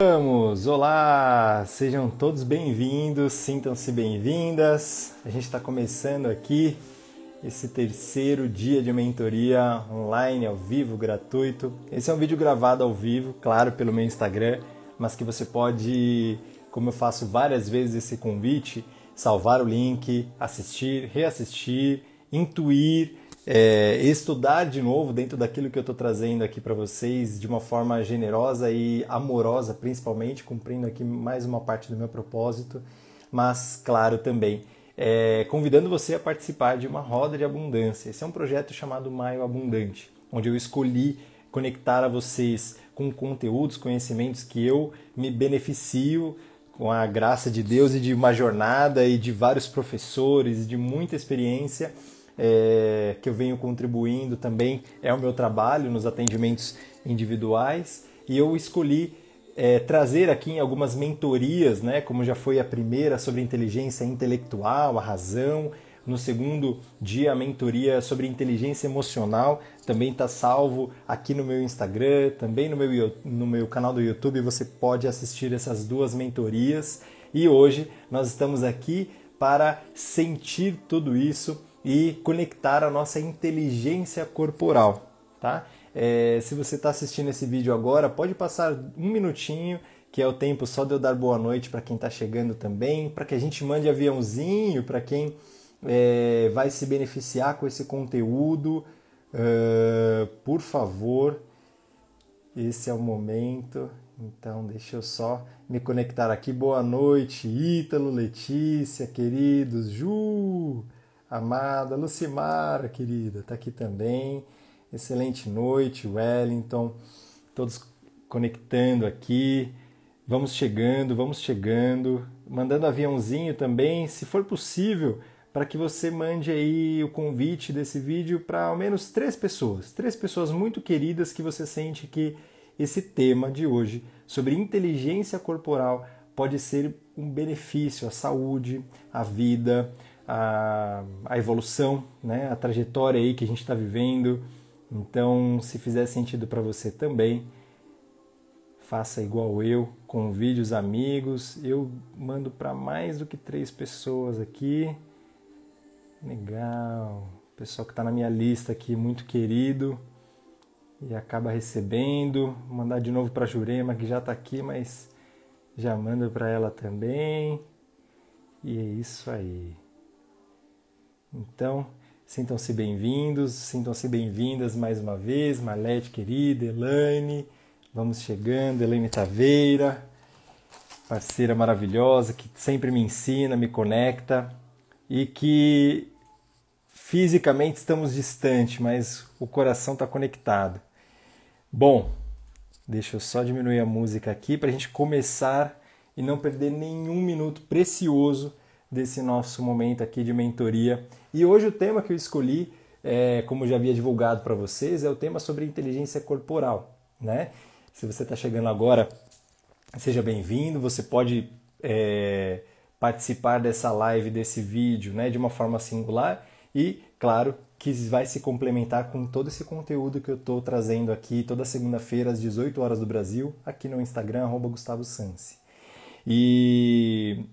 Vamos! Olá! Sejam todos bem-vindos, sintam-se bem-vindas. A gente está começando aqui esse terceiro dia de mentoria online, ao vivo, gratuito. Esse é um vídeo gravado ao vivo, claro, pelo meu Instagram, mas que você pode, como eu faço várias vezes esse convite, salvar o link, assistir, reassistir, intuir é, estudar de novo dentro daquilo que eu estou trazendo aqui para vocês de uma forma generosa e amorosa, principalmente, cumprindo aqui mais uma parte do meu propósito, mas, claro, também é, convidando você a participar de uma roda de abundância. Esse é um projeto chamado Maio Abundante, onde eu escolhi conectar a vocês com conteúdos, conhecimentos que eu me beneficio com a graça de Deus e de uma jornada e de vários professores, e de muita experiência é, que eu venho contribuindo também é o meu trabalho nos atendimentos individuais. E eu escolhi é, trazer aqui em algumas mentorias, né, como já foi a primeira sobre inteligência intelectual, a razão, no segundo dia a mentoria sobre inteligência emocional também está salvo aqui no meu Instagram, também no meu, no meu canal do YouTube. Você pode assistir essas duas mentorias. E hoje nós estamos aqui para sentir tudo isso e conectar a nossa inteligência corporal, tá? É, se você está assistindo esse vídeo agora, pode passar um minutinho, que é o tempo só de eu dar boa noite para quem está chegando também, para que a gente mande aviãozinho para quem é, vai se beneficiar com esse conteúdo. Uh, por favor, esse é o momento. Então, deixa eu só me conectar aqui. Boa noite, Ítalo, Letícia, queridos, Ju amada Lucimara, querida, está aqui também. Excelente noite, Wellington, todos conectando aqui. Vamos chegando, vamos chegando, mandando aviãozinho também, se for possível, para que você mande aí o convite desse vídeo para ao menos três pessoas, três pessoas muito queridas que você sente que esse tema de hoje sobre inteligência corporal pode ser um benefício à saúde, à vida, a, a evolução, né, a trajetória aí que a gente está vivendo. Então, se fizer sentido para você também, faça igual eu, convide os amigos. Eu mando para mais do que três pessoas aqui. Legal. Pessoal que está na minha lista aqui, muito querido e acaba recebendo. Vou mandar de novo para Jurema, que já está aqui, mas já mando para ela também. E é isso aí. Então, sintam-se bem-vindos, sintam-se bem-vindas mais uma vez, Marlete querida, Elaine, vamos chegando, Elaine Taveira, parceira maravilhosa que sempre me ensina, me conecta e que fisicamente estamos distantes, mas o coração está conectado. Bom, deixa eu só diminuir a música aqui para a gente começar e não perder nenhum minuto precioso desse nosso momento aqui de mentoria. E hoje o tema que eu escolhi, é, como já havia divulgado para vocês, é o tema sobre inteligência corporal. Né? Se você está chegando agora, seja bem-vindo. Você pode é, participar dessa live, desse vídeo, né, de uma forma singular e, claro, que vai se complementar com todo esse conteúdo que eu estou trazendo aqui toda segunda-feira às 18 horas do Brasil, aqui no Instagram, arroba Gustavo Sansi. E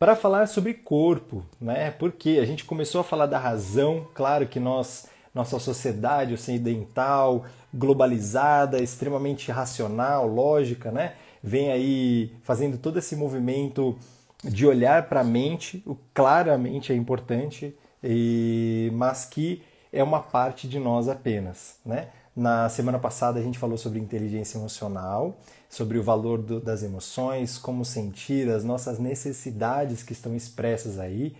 para falar sobre corpo, né? Porque a gente começou a falar da razão, claro que nós, nossa sociedade ocidental, globalizada, extremamente racional, lógica, né? Vem aí fazendo todo esse movimento de olhar para a mente, o claramente é importante, e, mas que é uma parte de nós apenas, né? Na semana passada a gente falou sobre inteligência emocional, sobre o valor do, das emoções, como sentir, as nossas necessidades que estão expressas aí.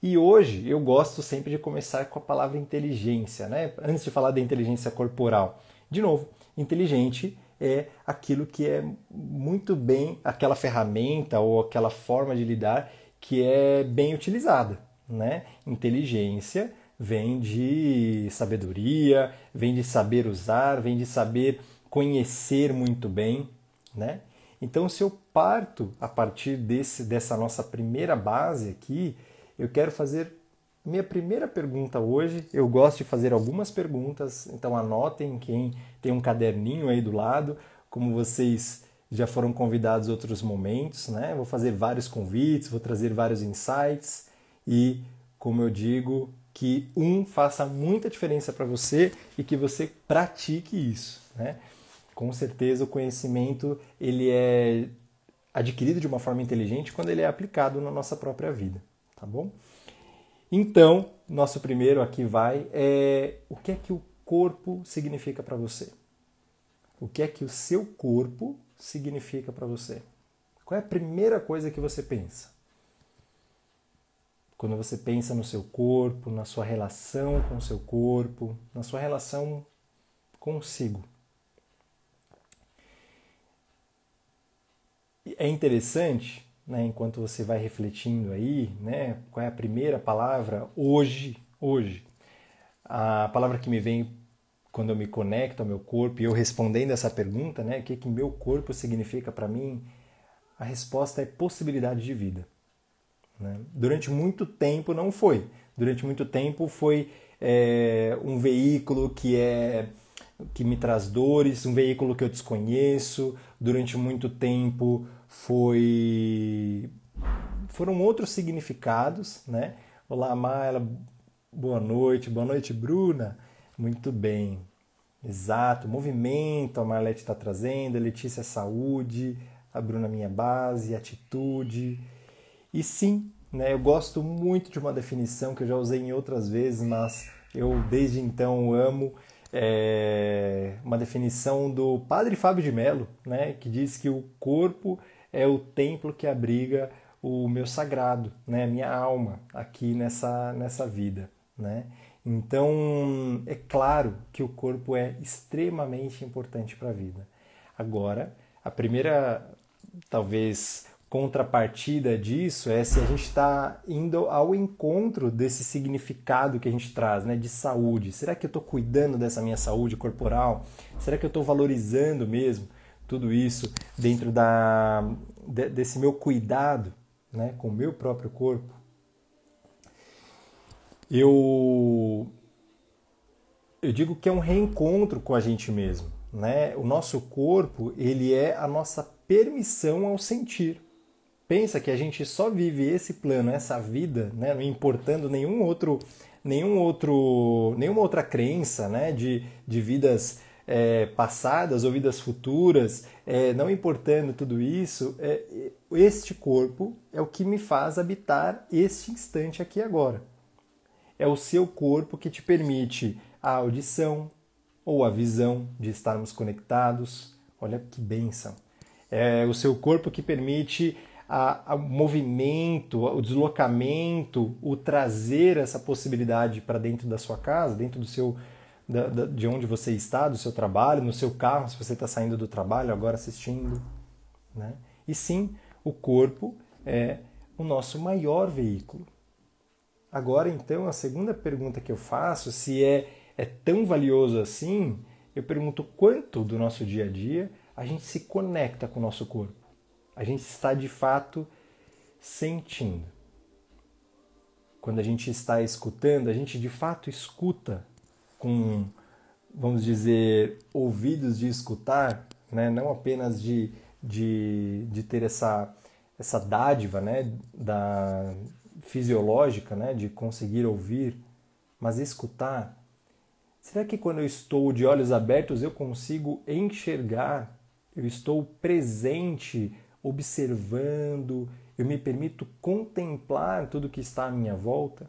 E hoje eu gosto sempre de começar com a palavra inteligência, né? Antes de falar da inteligência corporal. De novo, inteligente é aquilo que é muito bem, aquela ferramenta ou aquela forma de lidar que é bem utilizada, né? Inteligência vem de sabedoria, vem de saber usar, vem de saber conhecer muito bem, né? Então, se eu parto a partir desse, dessa nossa primeira base aqui, eu quero fazer minha primeira pergunta hoje. Eu gosto de fazer algumas perguntas, então anotem quem tem um caderninho aí do lado, como vocês já foram convidados outros momentos, né? Vou fazer vários convites, vou trazer vários insights e, como eu digo, que um faça muita diferença para você e que você pratique isso, né? Com certeza o conhecimento ele é adquirido de uma forma inteligente quando ele é aplicado na nossa própria vida, tá bom? Então, nosso primeiro aqui vai é o que é que o corpo significa para você? O que é que o seu corpo significa para você? Qual é a primeira coisa que você pensa? Quando você pensa no seu corpo, na sua relação com o seu corpo, na sua relação consigo. É interessante, né, enquanto você vai refletindo aí, né, qual é a primeira palavra hoje, hoje. A palavra que me vem quando eu me conecto ao meu corpo e eu respondendo essa pergunta, né, o que que meu corpo significa para mim? A resposta é possibilidade de vida. Né? Durante muito tempo não foi. Durante muito tempo foi é, um veículo que é que me traz dores, um veículo que eu desconheço. Durante muito tempo foi foram outros significados, né? Olá, Mayla, boa noite, boa noite, Bruna. Muito bem, exato. Movimento, a Marlete está trazendo, a Letícia, saúde, a Bruna, minha base, atitude. E sim, né, eu gosto muito de uma definição que eu já usei em outras vezes, mas eu desde então amo é, uma definição do padre Fábio de Mello, né, que diz que o corpo é o templo que abriga o meu sagrado, né, minha alma aqui nessa, nessa vida. Né? Então, é claro que o corpo é extremamente importante para a vida. Agora, a primeira, talvez, contrapartida disso é se a gente está indo ao encontro desse significado que a gente traz, né, de saúde. Será que eu estou cuidando dessa minha saúde corporal? Será que eu estou valorizando mesmo tudo isso dentro da, desse meu cuidado, né, com o meu próprio corpo? Eu eu digo que é um reencontro com a gente mesmo, né? O nosso corpo, ele é a nossa permissão ao sentir. Pensa que a gente só vive esse plano, essa vida, né, não importando nenhum outro, nenhum outro, nenhuma outra crença, né, de, de vidas é, passadas ou vidas futuras, é, não importando tudo isso, é, este corpo é o que me faz habitar este instante aqui agora. É o seu corpo que te permite a audição ou a visão de estarmos conectados. Olha que bênção! É o seu corpo que permite a, a movimento, o deslocamento, o trazer essa possibilidade para dentro da sua casa, dentro do seu da, da, de onde você está, do seu trabalho, no seu carro, se você está saindo do trabalho agora assistindo, né? E sim, o corpo é o nosso maior veículo. Agora, então, a segunda pergunta que eu faço, se é, é tão valioso assim, eu pergunto quanto do nosso dia a dia a gente se conecta com o nosso corpo a gente está de fato sentindo. Quando a gente está escutando, a gente de fato escuta com, vamos dizer, ouvidos de escutar, né? não apenas de, de, de ter essa, essa dádiva né? da fisiológica né? de conseguir ouvir, mas escutar. Será que quando eu estou de olhos abertos eu consigo enxergar? Eu estou presente observando, eu me permito contemplar tudo que está à minha volta?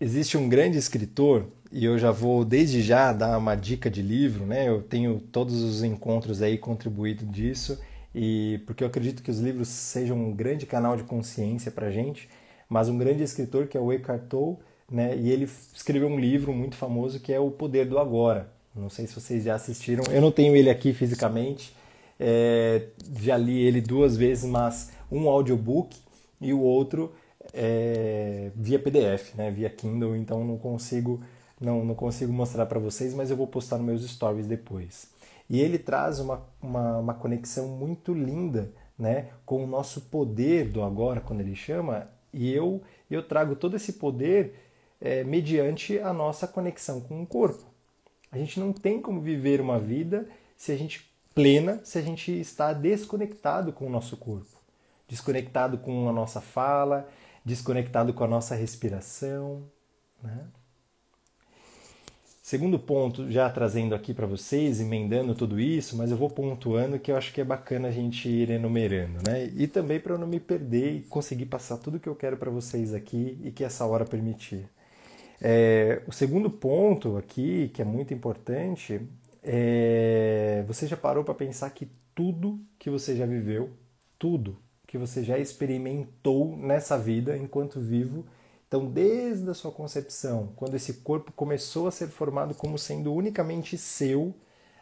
Existe um grande escritor, e eu já vou desde já dar uma dica de livro, né? Eu tenho todos os encontros aí contribuído disso, e porque eu acredito que os livros sejam um grande canal de consciência para gente, mas um grande escritor que é o Eckhart Tolle, né? E ele escreveu um livro muito famoso que é O Poder do Agora. Não sei se vocês já assistiram. Eu não tenho ele aqui fisicamente. É, já li ele duas vezes, mas um audiobook e o outro é, via PDF, né, via Kindle, então não consigo não, não consigo mostrar para vocês, mas eu vou postar nos meus stories depois. E ele traz uma, uma, uma, conexão muito linda né, com o nosso poder do agora, quando ele chama, e eu, eu trago todo esse poder é, mediante a nossa conexão com o corpo A gente não tem como viver uma vida se a gente plena se a gente está desconectado com o nosso corpo, desconectado com a nossa fala, desconectado com a nossa respiração, né? Segundo ponto, já trazendo aqui para vocês, emendando tudo isso, mas eu vou pontuando que eu acho que é bacana a gente ir enumerando, né? E também para eu não me perder e conseguir passar tudo que eu quero para vocês aqui e que essa hora permitir. É, o segundo ponto aqui, que é muito importante, é você já parou para pensar que tudo que você já viveu, tudo que você já experimentou nessa vida enquanto vivo, então, desde a sua concepção, quando esse corpo começou a ser formado como sendo unicamente seu,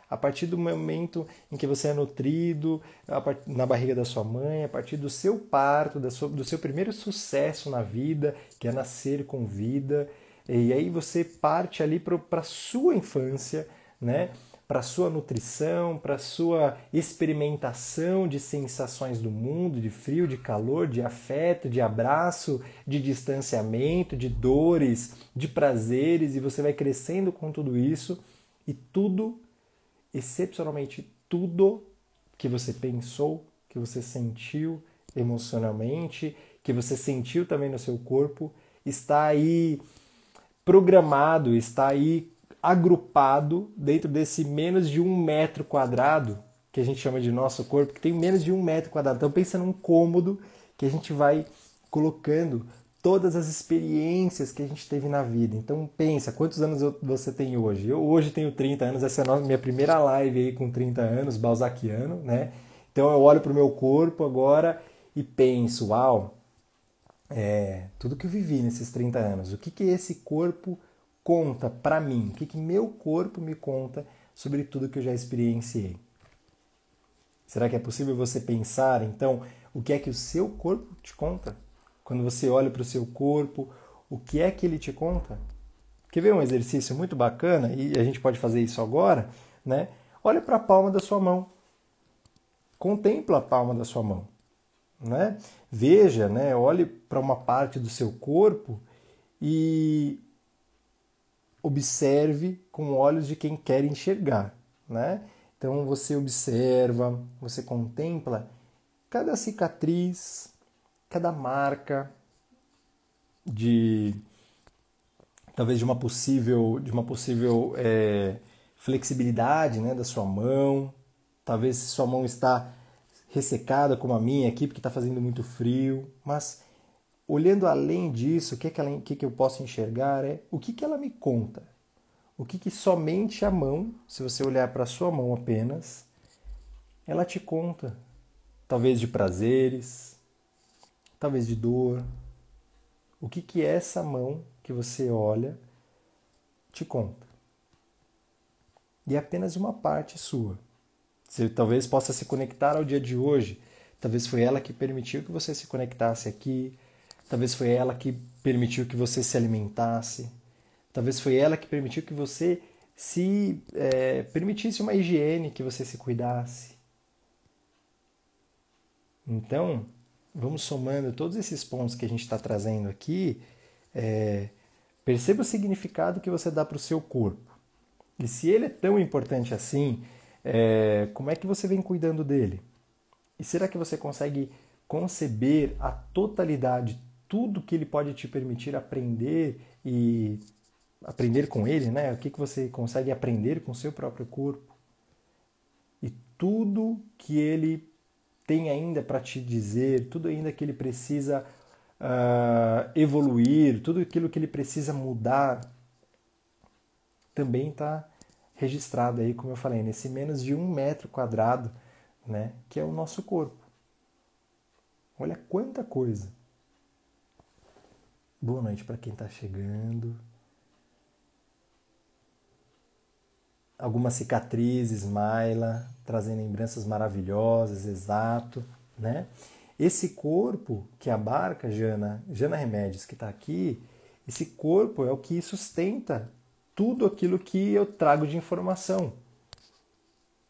a partir do momento em que você é nutrido na barriga da sua mãe, a partir do seu parto, do seu primeiro sucesso na vida, que é nascer com vida, e aí você parte ali para a sua infância, né? para a sua nutrição, para a sua experimentação de sensações do mundo, de frio, de calor, de afeto, de abraço, de distanciamento, de dores, de prazeres, e você vai crescendo com tudo isso e tudo, excepcionalmente tudo que você pensou, que você sentiu emocionalmente, que você sentiu também no seu corpo, está aí programado, está aí agrupado dentro desse menos de um metro quadrado, que a gente chama de nosso corpo, que tem menos de um metro quadrado. Então pensa num cômodo que a gente vai colocando todas as experiências que a gente teve na vida. Então pensa, quantos anos você tem hoje? Eu hoje tenho 30 anos, essa é a minha primeira live aí com 30 anos, balzaquiano, né? Então eu olho para o meu corpo agora e penso, uau, é, tudo que eu vivi nesses 30 anos, o que, que esse corpo conta para mim? O que, que meu corpo me conta sobre tudo que eu já experienciei? Será que é possível você pensar, então, o que é que o seu corpo te conta? Quando você olha para o seu corpo, o que é que ele te conta? Quer ver um exercício muito bacana? E a gente pode fazer isso agora, né? Olha para a palma da sua mão. Contempla a palma da sua mão. Né? Veja, né? olhe para uma parte do seu corpo e observe com olhos de quem quer enxergar, né? Então você observa, você contempla cada cicatriz, cada marca de talvez de uma possível de uma possível é, flexibilidade, né, da sua mão. Talvez sua mão está ressecada como a minha aqui porque está fazendo muito frio, mas olhando além disso, o que, é que, ela, que, que eu posso enxergar é o que, que ela me conta. O que, que somente a mão, se você olhar para a sua mão apenas, ela te conta. Talvez de prazeres, talvez de dor. O que, que essa mão que você olha te conta? E é apenas uma parte sua. Você talvez possa se conectar ao dia de hoje. Talvez foi ela que permitiu que você se conectasse aqui, Talvez foi ela que permitiu que você se alimentasse. Talvez foi ela que permitiu que você se é, permitisse uma higiene, que você se cuidasse. Então, vamos somando todos esses pontos que a gente está trazendo aqui. É, perceba o significado que você dá para o seu corpo. E se ele é tão importante assim, é, como é que você vem cuidando dele? E será que você consegue conceber a totalidade, tudo que ele pode te permitir aprender e aprender com ele, né? O que, que você consegue aprender com seu próprio corpo. E tudo que ele tem ainda para te dizer, tudo ainda que ele precisa uh, evoluir, tudo aquilo que ele precisa mudar, também está registrado aí, como eu falei, nesse menos de um metro quadrado, né? Que é o nosso corpo. Olha quanta coisa. Boa noite para quem está chegando. Algumas cicatrizes, Maila, trazendo lembranças maravilhosas, exato, né? Esse corpo que abarca Jana, Jana Remédios, que está aqui, esse corpo é o que sustenta tudo aquilo que eu trago de informação.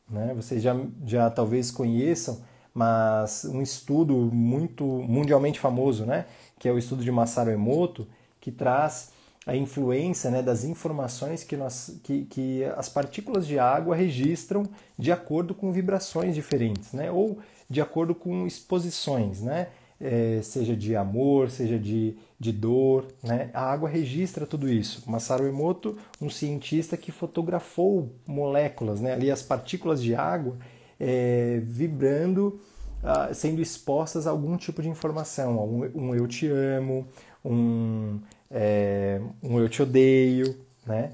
Né? Vocês já, já talvez conheçam, mas um estudo muito mundialmente famoso, né? que é o estudo de Masaru Emoto, que traz a influência né, das informações que, nós, que, que as partículas de água registram de acordo com vibrações diferentes, né, ou de acordo com exposições, né, é, seja de amor, seja de, de dor. Né, a água registra tudo isso. Masaru Emoto, um cientista que fotografou moléculas, né, ali as partículas de água é, vibrando, ah, sendo expostas a algum tipo de informação, um, um eu te amo, um é, um eu te odeio, né?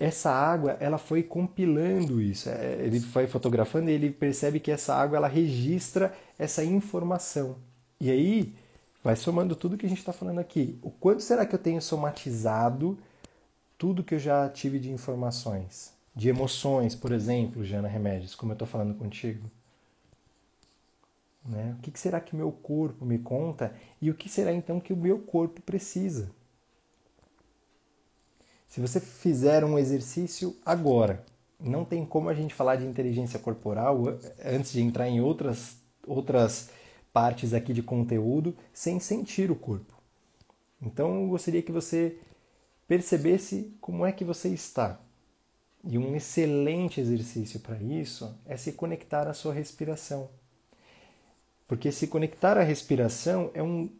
Essa água, ela foi compilando isso. É, ele foi fotografando e ele percebe que essa água ela registra essa informação. E aí vai somando tudo que a gente está falando aqui. O quanto será que eu tenho somatizado tudo que eu já tive de informações? De emoções, por exemplo, Jana Remédios, como eu estou falando contigo. Né? O que será que meu corpo me conta e o que será então que o meu corpo precisa? Se você fizer um exercício agora, não tem como a gente falar de inteligência corporal antes de entrar em outras, outras partes aqui de conteúdo sem sentir o corpo. Então eu gostaria que você percebesse como é que você está. E um excelente exercício para isso é se conectar à sua respiração. Porque se conectar à respiração é um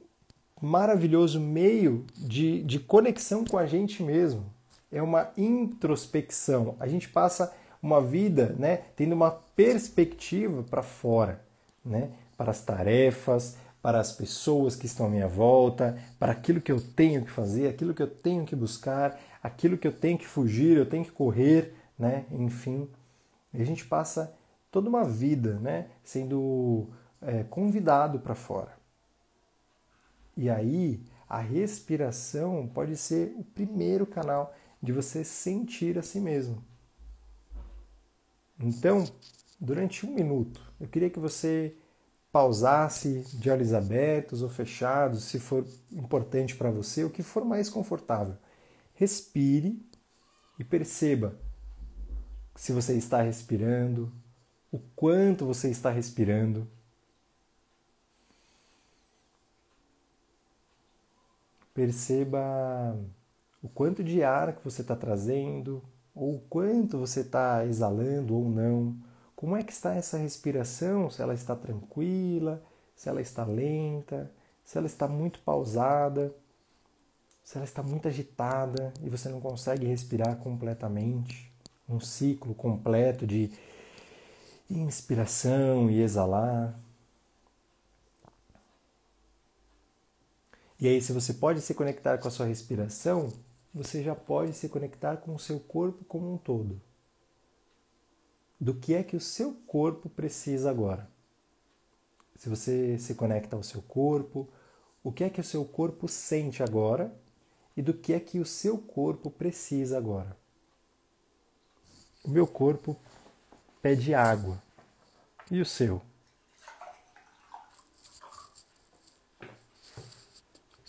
maravilhoso meio de, de conexão com a gente mesmo. É uma introspecção. A gente passa uma vida né, tendo uma perspectiva para fora, né, para as tarefas, para as pessoas que estão à minha volta, para aquilo que eu tenho que fazer, aquilo que eu tenho que buscar, aquilo que eu tenho que fugir, eu tenho que correr, né, enfim. E a gente passa toda uma vida né, sendo é, convidado para fora. E aí, a respiração pode ser o primeiro canal de você sentir a si mesmo. Então, durante um minuto, eu queria que você pausasse de olhos abertos ou fechados, se for importante para você, o que for mais confortável. Respire e perceba se você está respirando, o quanto você está respirando. Perceba o quanto de ar que você está trazendo, ou o quanto você está exalando ou não. Como é que está essa respiração? Se ela está tranquila, se ela está lenta, se ela está muito pausada, se ela está muito agitada e você não consegue respirar completamente. Um ciclo completo de inspiração e exalar. E aí, se você pode se conectar com a sua respiração, você já pode se conectar com o seu corpo como um todo. Do que é que o seu corpo precisa agora? Se você se conecta ao seu corpo, o que é que o seu corpo sente agora e do que é que o seu corpo precisa agora? O meu corpo pede água. E o seu?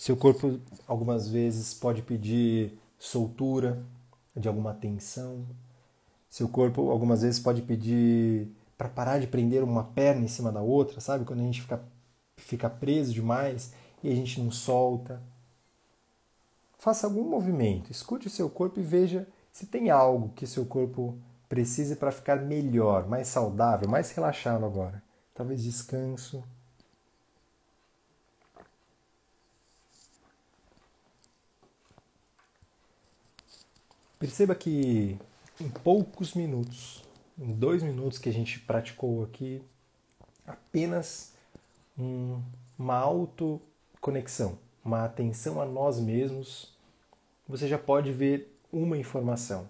Seu corpo algumas vezes pode pedir soltura de alguma tensão. Seu corpo algumas vezes pode pedir para parar de prender uma perna em cima da outra, sabe? Quando a gente fica, fica preso demais e a gente não solta. Faça algum movimento, escute o seu corpo e veja se tem algo que seu corpo precise para ficar melhor, mais saudável, mais relaxado agora. Talvez descanso, Perceba que em poucos minutos, em dois minutos que a gente praticou aqui, apenas um, uma autoconexão, uma atenção a nós mesmos, você já pode ver uma informação.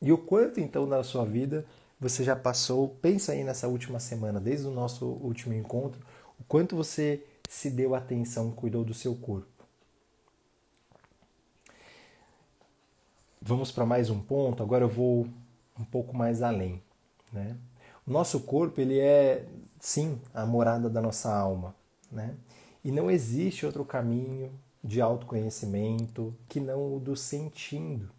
E o quanto então na sua vida você já passou, pensa aí nessa última semana, desde o nosso último encontro, o quanto você se deu atenção, cuidou do seu corpo. Vamos para mais um ponto. Agora eu vou um pouco mais além. Né? O nosso corpo ele é sim a morada da nossa alma, né? E não existe outro caminho de autoconhecimento que não o do sentindo.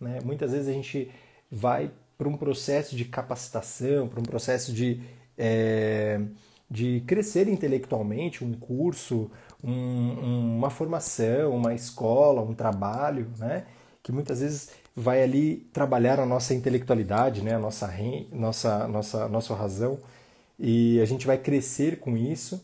Né? Muitas vezes a gente vai para um processo de capacitação, para um processo de, é, de crescer intelectualmente, um curso, um, uma formação, uma escola, um trabalho, né? Que muitas vezes vai ali trabalhar a nossa intelectualidade, né? a nossa, nossa, nossa, nossa razão, e a gente vai crescer com isso.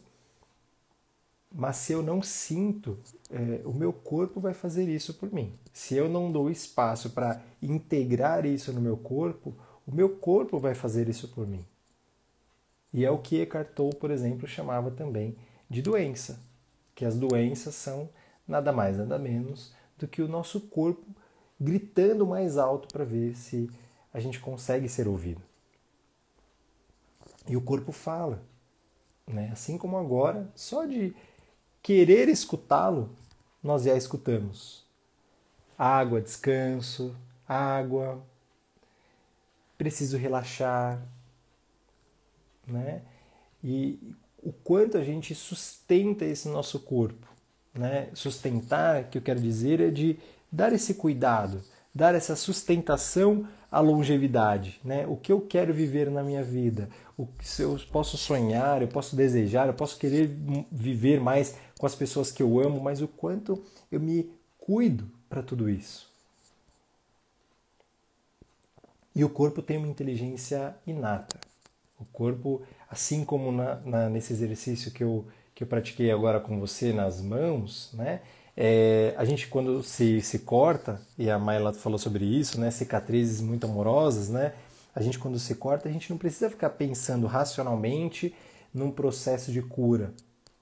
Mas se eu não sinto, é, o meu corpo vai fazer isso por mim. Se eu não dou espaço para integrar isso no meu corpo, o meu corpo vai fazer isso por mim. E é o que Eckhart Tolle, por exemplo, chamava também de doença, que as doenças são nada mais, nada menos do que o nosso corpo gritando mais alto para ver se a gente consegue ser ouvido. E o corpo fala, né? Assim como agora, só de querer escutá-lo, nós já escutamos. Água, descanso, água, preciso relaxar, né? E o quanto a gente sustenta esse nosso corpo, né? Sustentar, que eu quero dizer, é de dar esse cuidado, dar essa sustentação à longevidade, né? O que eu quero viver na minha vida, o que eu posso sonhar, eu posso desejar, eu posso querer viver mais com as pessoas que eu amo, mas o quanto eu me cuido para tudo isso. E o corpo tem uma inteligência inata. O corpo, assim como na, na, nesse exercício que eu, que eu pratiquei agora com você nas mãos, né? É, a gente quando se, se corta, e a Mayla falou sobre isso, né, cicatrizes muito amorosas, né, a gente quando se corta, a gente não precisa ficar pensando racionalmente num processo de cura.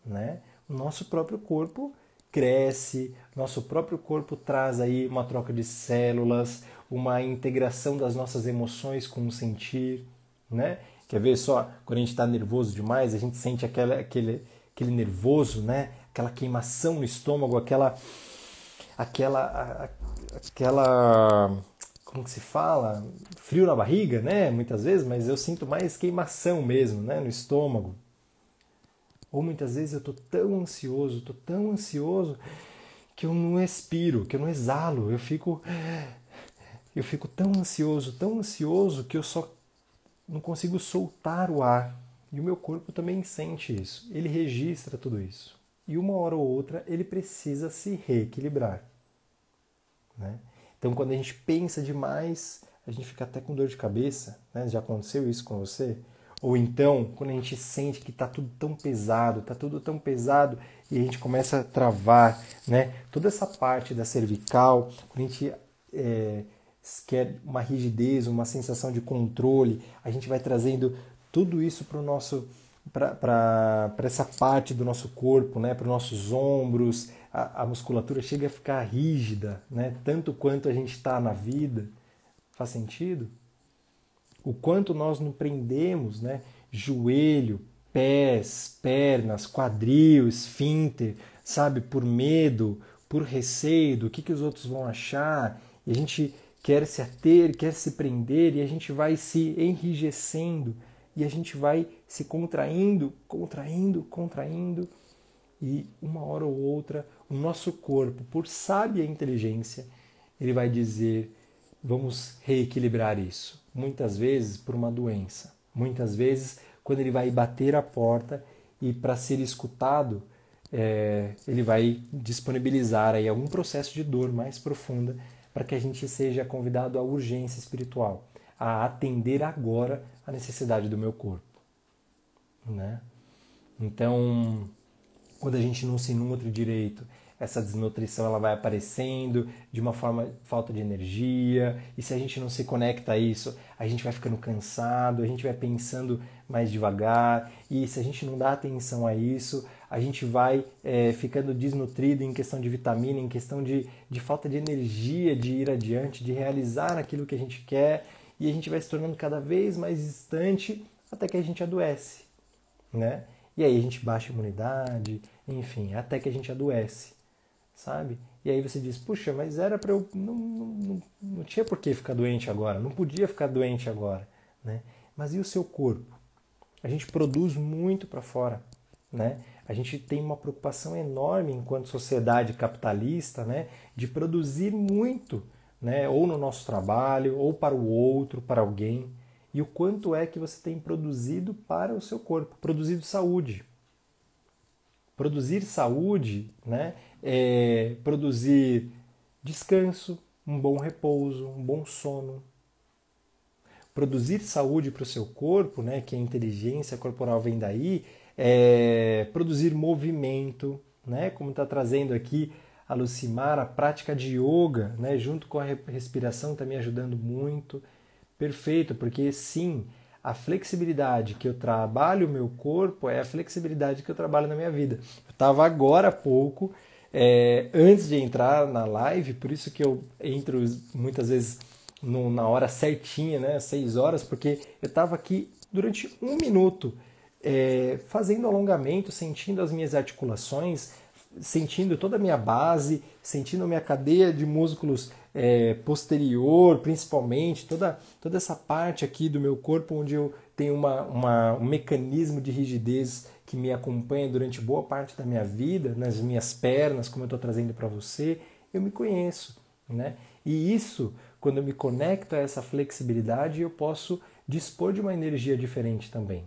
Né? O nosso próprio corpo cresce, nosso próprio corpo traz aí uma troca de células, uma integração das nossas emoções com o sentir. Né? Quer ver só, quando a gente está nervoso demais, a gente sente aquela, aquele, aquele nervoso, né? Aquela queimação no estômago, aquela aquela aquela como que se fala, frio na barriga, né? Muitas vezes, mas eu sinto mais queimação mesmo, né, no estômago. Ou muitas vezes eu tô tão ansioso, tô tão ansioso que eu não expiro, que eu não exalo, eu fico eu fico tão ansioso, tão ansioso que eu só não consigo soltar o ar. E o meu corpo também sente isso. Ele registra tudo isso e uma hora ou outra ele precisa se reequilibrar. Né? Então, quando a gente pensa demais, a gente fica até com dor de cabeça. Né? Já aconteceu isso com você? Ou então, quando a gente sente que está tudo tão pesado, está tudo tão pesado, e a gente começa a travar, né? Toda essa parte da cervical, quando a gente é, quer uma rigidez, uma sensação de controle, a gente vai trazendo tudo isso para o nosso para essa parte do nosso corpo, né, para os nossos ombros, a, a, musculatura chega a ficar rígida, né, tanto quanto a gente está na vida. Faz sentido? O quanto nós nos prendemos, né, joelho, pés, pernas, quadril, esfíncter, sabe, por medo, por receio do que, que os outros vão achar, e a gente quer se ater, quer se prender, e a gente vai se enrijecendo e a gente vai se contraindo, contraindo, contraindo, e uma hora ou outra o nosso corpo, por sábia inteligência, ele vai dizer: vamos reequilibrar isso. Muitas vezes por uma doença, muitas vezes quando ele vai bater a porta e para ser escutado, é, ele vai disponibilizar aí algum processo de dor mais profunda para que a gente seja convidado à urgência espiritual, a atender agora a necessidade do meu corpo. Né? Então, quando a gente não se nutre direito, essa desnutrição ela vai aparecendo de uma forma falta de energia e se a gente não se conecta a isso a gente vai ficando cansado a gente vai pensando mais devagar e se a gente não dá atenção a isso a gente vai é, ficando desnutrido em questão de vitamina em questão de, de falta de energia de ir adiante de realizar aquilo que a gente quer e a gente vai se tornando cada vez mais distante até que a gente adoece, né? E aí a gente baixa a imunidade, enfim, até que a gente adoece, sabe? E aí você diz, puxa, mas era para eu. Não, não, não tinha por que ficar doente agora, não podia ficar doente agora, né? Mas e o seu corpo? A gente produz muito para fora, né? A gente tem uma preocupação enorme enquanto sociedade capitalista, né? De produzir muito né? ou no nosso trabalho, ou para o outro, para alguém, e o quanto é que você tem produzido para o seu corpo, produzido saúde. Produzir saúde né, é produzir descanso, um bom repouso, um bom sono. Produzir saúde para o seu corpo, né, que a inteligência corporal vem daí, é produzir movimento, né, como está trazendo aqui a Lucimar, a prática de yoga, né, junto com a respiração, está me ajudando muito. Perfeito, porque sim, a flexibilidade que eu trabalho o meu corpo é a flexibilidade que eu trabalho na minha vida. Eu estava agora há pouco, é, antes de entrar na live, por isso que eu entro muitas vezes no, na hora certinha, né, seis horas, porque eu estava aqui durante um minuto é, fazendo alongamento, sentindo as minhas articulações, sentindo toda a minha base, sentindo a minha cadeia de músculos é, posterior, principalmente, toda, toda essa parte aqui do meu corpo onde eu tenho uma, uma, um mecanismo de rigidez que me acompanha durante boa parte da minha vida, nas minhas pernas, como eu estou trazendo para você, eu me conheço. Né? E isso, quando eu me conecto a essa flexibilidade, eu posso dispor de uma energia diferente também.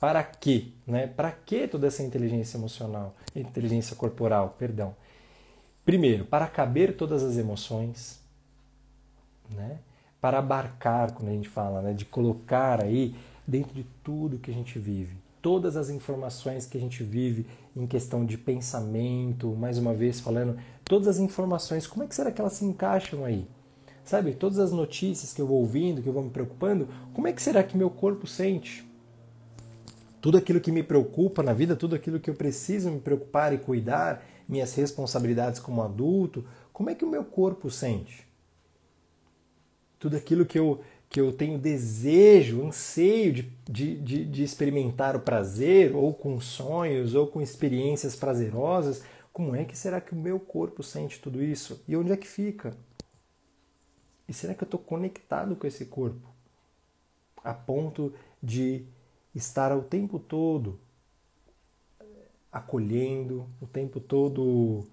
Para quê? Né? Para que toda essa inteligência emocional, inteligência corporal, perdão? Primeiro, para caber todas as emoções, né? para abarcar, quando a gente fala, né? de colocar aí dentro de tudo que a gente vive, todas as informações que a gente vive em questão de pensamento, mais uma vez falando, todas as informações, como é que será que elas se encaixam aí? Sabe, todas as notícias que eu vou ouvindo, que eu vou me preocupando, como é que será que meu corpo sente? Tudo aquilo que me preocupa na vida, tudo aquilo que eu preciso me preocupar e cuidar, minhas responsabilidades como adulto, como é que o meu corpo sente? Tudo aquilo que eu, que eu tenho desejo, anseio de, de, de, de experimentar o prazer, ou com sonhos, ou com experiências prazerosas, como é que será que o meu corpo sente tudo isso? E onde é que fica? E será que eu estou conectado com esse corpo? A ponto de estar o tempo todo acolhendo, o tempo todo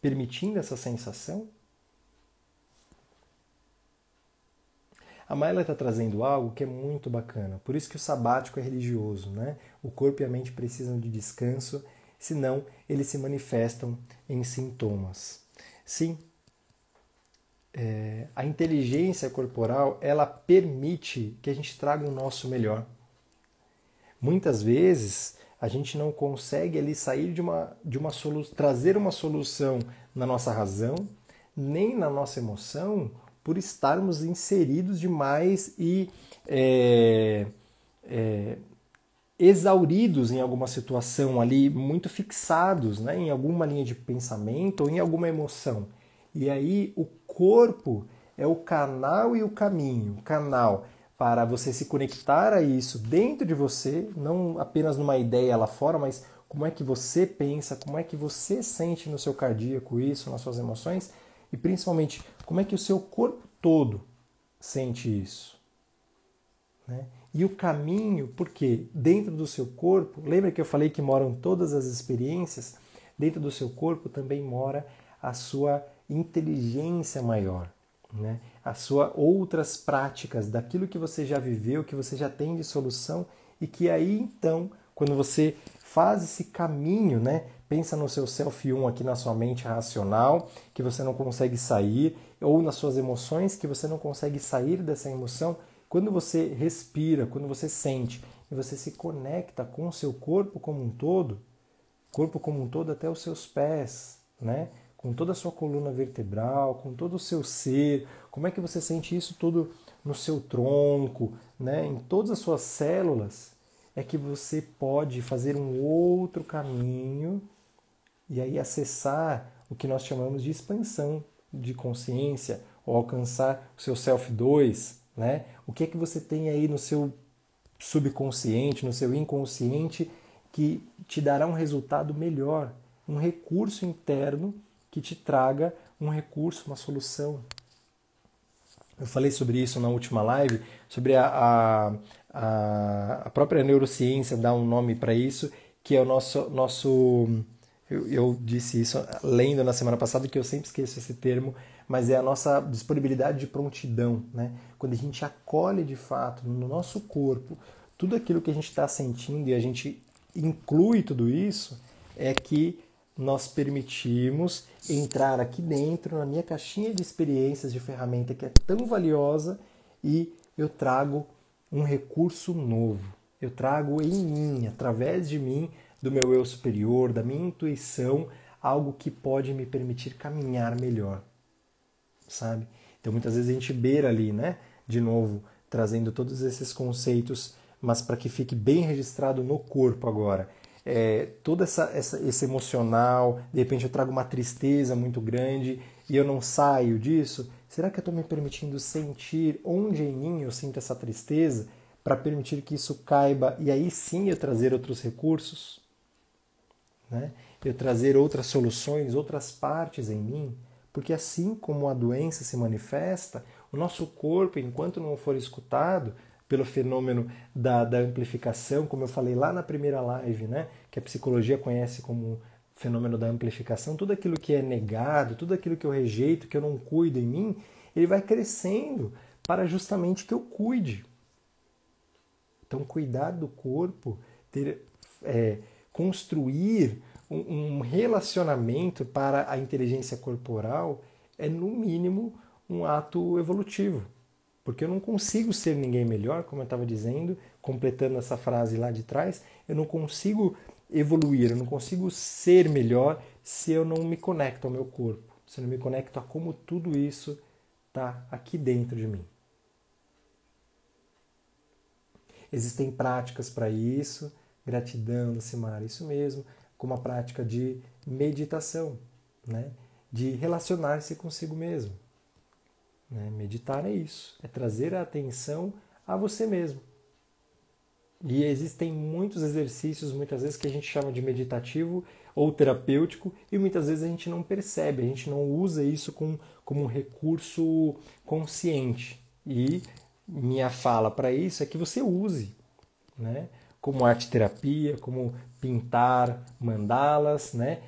permitindo essa sensação? A Maila está trazendo algo que é muito bacana, por isso que o sabático é religioso, né? O corpo e a mente precisam de descanso, senão eles se manifestam em sintomas. Sim, é, a inteligência corporal ela permite que a gente traga o nosso melhor. Muitas vezes a gente não consegue ali sair de uma, de uma solução, trazer uma solução na nossa razão, nem na nossa emoção, por estarmos inseridos demais e é, é, exauridos em alguma situação ali, muito fixados né, em alguma linha de pensamento ou em alguma emoção. E aí o corpo é o canal e o caminho. O canal para você se conectar a isso dentro de você, não apenas numa ideia lá fora, mas como é que você pensa, como é que você sente no seu cardíaco isso, nas suas emoções e principalmente como é que o seu corpo todo sente isso. Né? E o caminho, porque dentro do seu corpo, lembra que eu falei que moram todas as experiências? Dentro do seu corpo também mora a sua inteligência maior né? A sua outras práticas daquilo que você já viveu, que você já tem de solução e que aí então, quando você faz esse caminho, né? Pensa no seu self 1 aqui na sua mente racional, que você não consegue sair, ou nas suas emoções, que você não consegue sair dessa emoção. Quando você respira, quando você sente e você se conecta com o seu corpo como um todo, corpo como um todo até os seus pés, né? Com toda a sua coluna vertebral, com todo o seu ser, como é que você sente isso tudo no seu tronco, né? em todas as suas células, é que você pode fazer um outro caminho e aí acessar o que nós chamamos de expansão de consciência, ou alcançar o seu self 2, né? O que é que você tem aí no seu subconsciente, no seu inconsciente que te dará um resultado melhor, um recurso interno que te traga um recurso, uma solução. Eu falei sobre isso na última live, sobre a, a, a própria neurociência dar um nome para isso, que é o nosso. nosso eu, eu, disse isso lendo na semana passada, que eu sempre esqueço esse termo, mas é a nossa disponibilidade de prontidão. Né? Quando a gente acolhe de fato no nosso corpo tudo aquilo que a gente está sentindo e a gente inclui tudo isso, é que nós permitimos entrar aqui dentro, na minha caixinha de experiências de ferramenta que é tão valiosa e eu trago um recurso novo. Eu trago em mim, através de mim, do meu eu superior, da minha intuição, algo que pode me permitir caminhar melhor. Sabe? Então muitas vezes a gente beira ali, né? De novo, trazendo todos esses conceitos, mas para que fique bem registrado no corpo agora. É, todo essa, essa, esse emocional, de repente eu trago uma tristeza muito grande e eu não saio disso, será que eu estou me permitindo sentir onde em mim eu sinto essa tristeza para permitir que isso caiba e aí sim eu trazer outros recursos? Né? Eu trazer outras soluções, outras partes em mim? Porque assim como a doença se manifesta, o nosso corpo, enquanto não for escutado pelo fenômeno da, da amplificação, como eu falei lá na primeira live, né, que a psicologia conhece como fenômeno da amplificação, tudo aquilo que é negado, tudo aquilo que eu rejeito, que eu não cuido em mim, ele vai crescendo para justamente que eu cuide. Então, cuidar do corpo, ter, é, construir um, um relacionamento para a inteligência corporal é, no mínimo, um ato evolutivo. Porque eu não consigo ser ninguém melhor, como eu estava dizendo, completando essa frase lá de trás, eu não consigo evoluir, eu não consigo ser melhor se eu não me conecto ao meu corpo, se eu não me conecto a como tudo isso está aqui dentro de mim. Existem práticas para isso, gratidão, Lucimar, isso mesmo, como a prática de meditação, né? de relacionar-se consigo mesmo. Né? Meditar é isso, é trazer a atenção a você mesmo. E existem muitos exercícios, muitas vezes, que a gente chama de meditativo ou terapêutico, e muitas vezes a gente não percebe, a gente não usa isso com, como um recurso consciente. E minha fala para isso é que você use, né? como arte terapia, como pintar mandalas, né?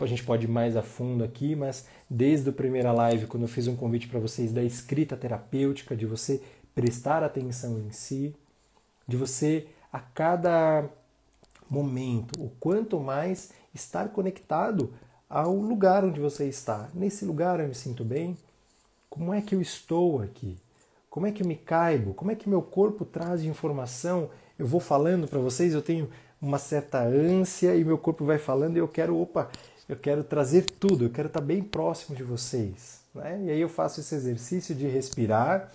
A gente pode ir mais a fundo aqui, mas desde a primeira live, quando eu fiz um convite para vocês da escrita terapêutica, de você prestar atenção em si, de você a cada momento, o quanto mais estar conectado ao lugar onde você está. Nesse lugar eu me sinto bem? Como é que eu estou aqui? Como é que eu me caibo? Como é que meu corpo traz informação? Eu vou falando para vocês, eu tenho uma certa ânsia e meu corpo vai falando e eu quero, opa, eu quero trazer tudo, eu quero estar bem próximo de vocês. Né? E aí eu faço esse exercício de respirar.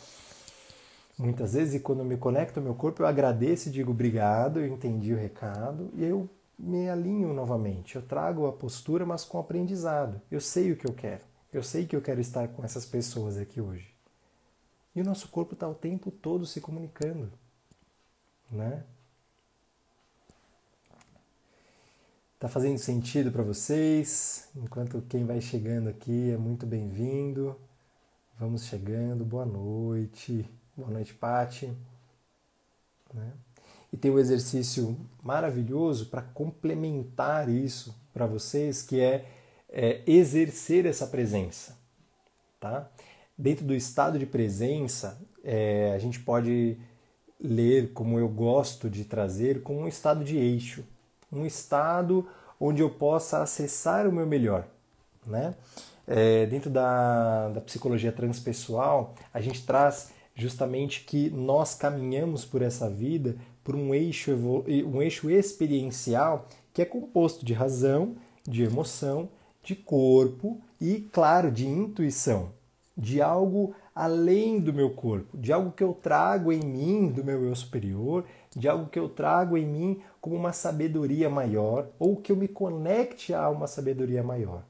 Muitas vezes, e quando me conecto ao meu corpo, eu agradeço e digo obrigado, eu entendi o recado, e eu me alinho novamente. Eu trago a postura, mas com aprendizado. Eu sei o que eu quero. Eu sei que eu quero estar com essas pessoas aqui hoje. E o nosso corpo está o tempo todo se comunicando. Né? Tá fazendo sentido para vocês? Enquanto quem vai chegando aqui é muito bem-vindo. Vamos chegando. Boa noite. Boa noite, Pati. Né? E tem um exercício maravilhoso para complementar isso para vocês, que é, é, exercer essa presença. Tá? Dentro do estado de presença, é, a gente pode ler, como eu gosto de trazer, como um estado de eixo um estado onde eu possa acessar o meu melhor. Né? É, dentro da, da psicologia transpessoal, a gente traz justamente que nós caminhamos por essa vida por um eixo, um eixo experiencial que é composto de razão, de emoção, de corpo e, claro, de intuição, de algo além do meu corpo, de algo que eu trago em mim do meu eu superior, de algo que eu trago em mim como uma sabedoria maior ou que eu me conecte a uma sabedoria maior.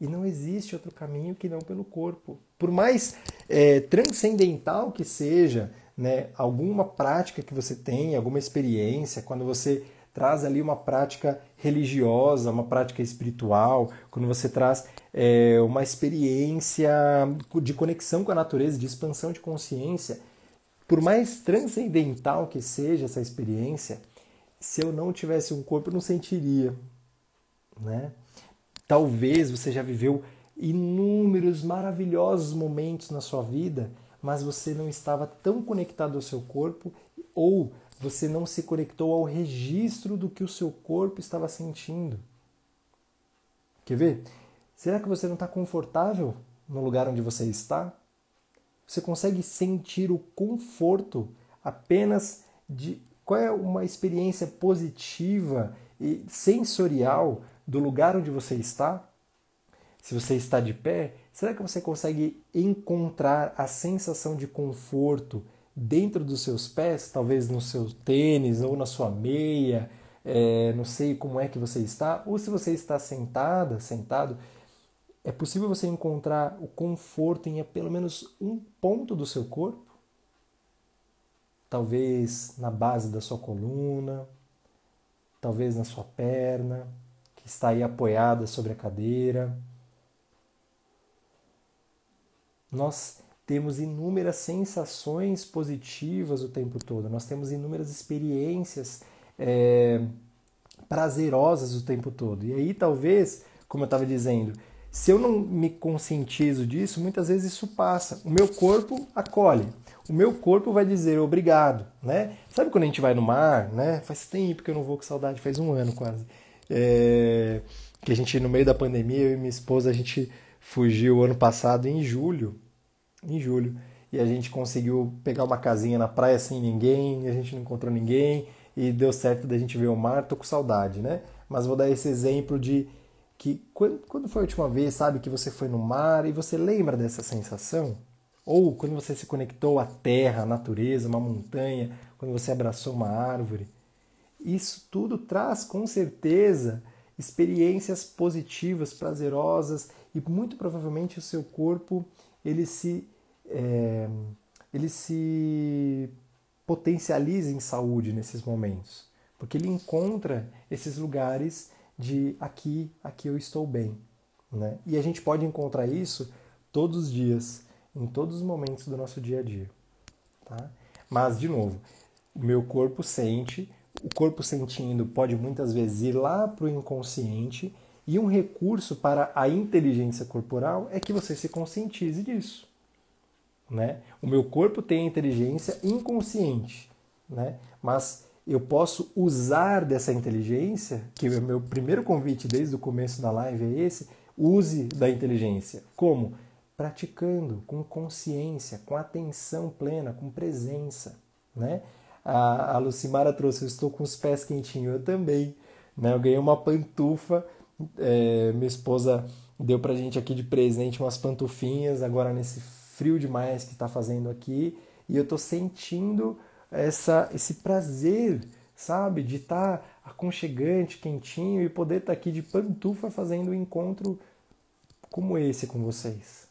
E não existe outro caminho que não pelo corpo. Por mais é, transcendental que seja né, alguma prática que você tem, alguma experiência, quando você traz ali uma prática religiosa, uma prática espiritual, quando você traz é, uma experiência de conexão com a natureza, de expansão de consciência, por mais transcendental que seja essa experiência, se eu não tivesse um corpo, eu não sentiria. Né? Talvez você já viveu inúmeros maravilhosos momentos na sua vida, mas você não estava tão conectado ao seu corpo ou você não se conectou ao registro do que o seu corpo estava sentindo. Quer ver? Será que você não está confortável no lugar onde você está? Você consegue sentir o conforto apenas de qual é uma experiência positiva e sensorial do lugar onde você está? Se você está de pé, será que você consegue encontrar a sensação de conforto dentro dos seus pés, talvez no seu tênis ou na sua meia? É, não sei como é que você está. Ou se você está sentada, sentado, é possível você encontrar o conforto em pelo menos um ponto do seu corpo? Talvez na base da sua coluna, talvez na sua perna, que está aí apoiada sobre a cadeira. Nós temos inúmeras sensações positivas o tempo todo, nós temos inúmeras experiências é, prazerosas o tempo todo. E aí, talvez, como eu estava dizendo, se eu não me conscientizo disso, muitas vezes isso passa. O meu corpo acolhe. O meu corpo vai dizer obrigado, né? Sabe quando a gente vai no mar, né? Faz tempo que eu não vou com saudade, faz um ano quase. É... Que a gente, no meio da pandemia, eu e minha esposa, a gente fugiu ano passado em julho. Em julho. E a gente conseguiu pegar uma casinha na praia sem ninguém, a gente não encontrou ninguém, e deu certo da gente ver o mar, tô com saudade, né? Mas vou dar esse exemplo de que quando, quando foi a última vez, sabe, que você foi no mar e você lembra dessa sensação? Ou quando você se conectou à terra, à natureza, uma montanha, quando você abraçou uma árvore. Isso tudo traz com certeza experiências positivas, prazerosas e muito provavelmente o seu corpo ele se é, ele se potencializa em saúde nesses momentos, porque ele encontra esses lugares de aqui, aqui eu estou bem. Né? E a gente pode encontrar isso todos os dias, em todos os momentos do nosso dia a dia. Tá? Mas, de novo, o meu corpo sente, o corpo sentindo pode muitas vezes ir lá para o inconsciente, e um recurso para a inteligência corporal é que você se conscientize disso. Né? O meu corpo tem inteligência inconsciente, né? mas eu posso usar dessa inteligência, que o meu primeiro convite desde o começo da live é esse, use da inteligência. Como? Praticando, com consciência, com atenção plena, com presença. Né? A, a Lucimara trouxe, eu estou com os pés quentinhos, eu também. Né? Eu ganhei uma pantufa, é, minha esposa deu pra gente aqui de presente umas pantufinhas, agora nesse frio demais que está fazendo aqui, e eu estou sentindo essa, esse prazer, sabe, de estar tá aconchegante, quentinho e poder estar tá aqui de pantufa fazendo um encontro como esse com vocês.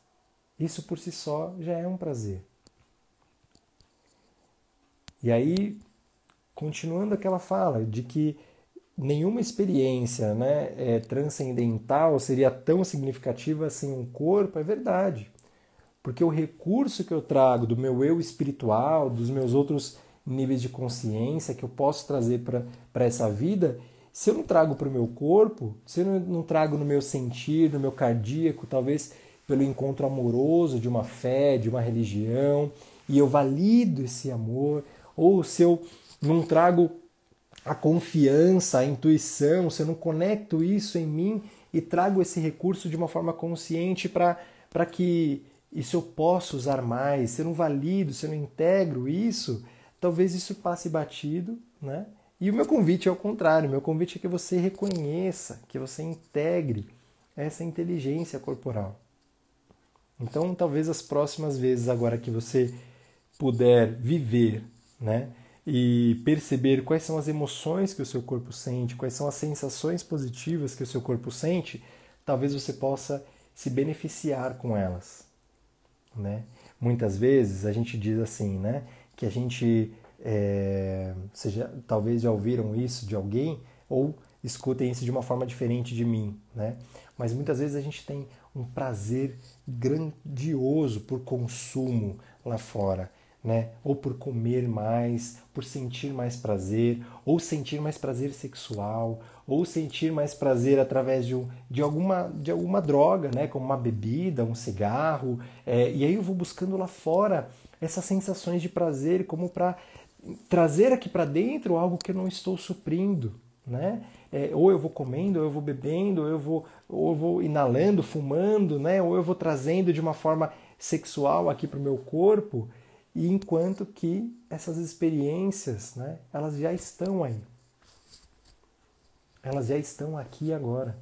Isso por si só já é um prazer. E aí, continuando aquela fala de que nenhuma experiência né, é, transcendental seria tão significativa sem um corpo, é verdade. Porque o recurso que eu trago do meu eu espiritual, dos meus outros níveis de consciência que eu posso trazer para essa vida, se eu não trago para o meu corpo, se eu não, não trago no meu sentir, no meu cardíaco, talvez pelo encontro amoroso de uma fé, de uma religião, e eu valido esse amor, ou se eu não trago a confiança, a intuição, se eu não conecto isso em mim e trago esse recurso de uma forma consciente para que isso eu possa usar mais, se eu não valido, se eu não integro isso, talvez isso passe batido, né? E o meu convite é o contrário, o meu convite é que você reconheça, que você integre essa inteligência corporal. Então, talvez as próximas vezes agora que você puder viver, né, e perceber quais são as emoções que o seu corpo sente, quais são as sensações positivas que o seu corpo sente, talvez você possa se beneficiar com elas, né? Muitas vezes a gente diz assim, né? que a gente, é, seja, talvez já ouviram isso de alguém ou escutem isso de uma forma diferente de mim, né? Mas muitas vezes a gente tem um prazer grandioso por consumo lá fora, né? Ou por comer mais, por sentir mais prazer, ou sentir mais prazer sexual, ou sentir mais prazer através de, um, de, alguma, de alguma droga, né? Como uma bebida, um cigarro. É, e aí eu vou buscando lá fora essas sensações de prazer como para trazer aqui para dentro algo que eu não estou suprindo, né? É, ou eu vou comendo, ou eu vou bebendo, ou eu vou, ou eu vou inalando, fumando, né? Ou eu vou trazendo de uma forma sexual aqui para o meu corpo, e enquanto que essas experiências, né? Elas já estão aí. Elas já estão aqui agora.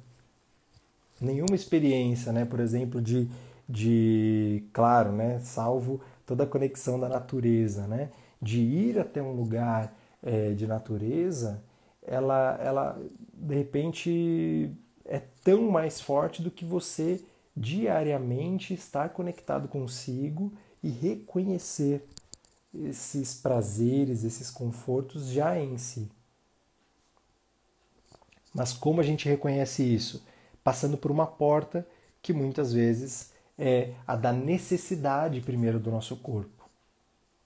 Nenhuma experiência, né? Por exemplo, de, de claro, né? Salvo toda a conexão da natureza, né? De ir até um lugar é, de natureza ela, ela de repente é tão mais forte do que você diariamente estar conectado consigo e reconhecer esses prazeres, esses confortos já em si. Mas como a gente reconhece isso? Passando por uma porta que muitas vezes é a da necessidade primeiro do nosso corpo.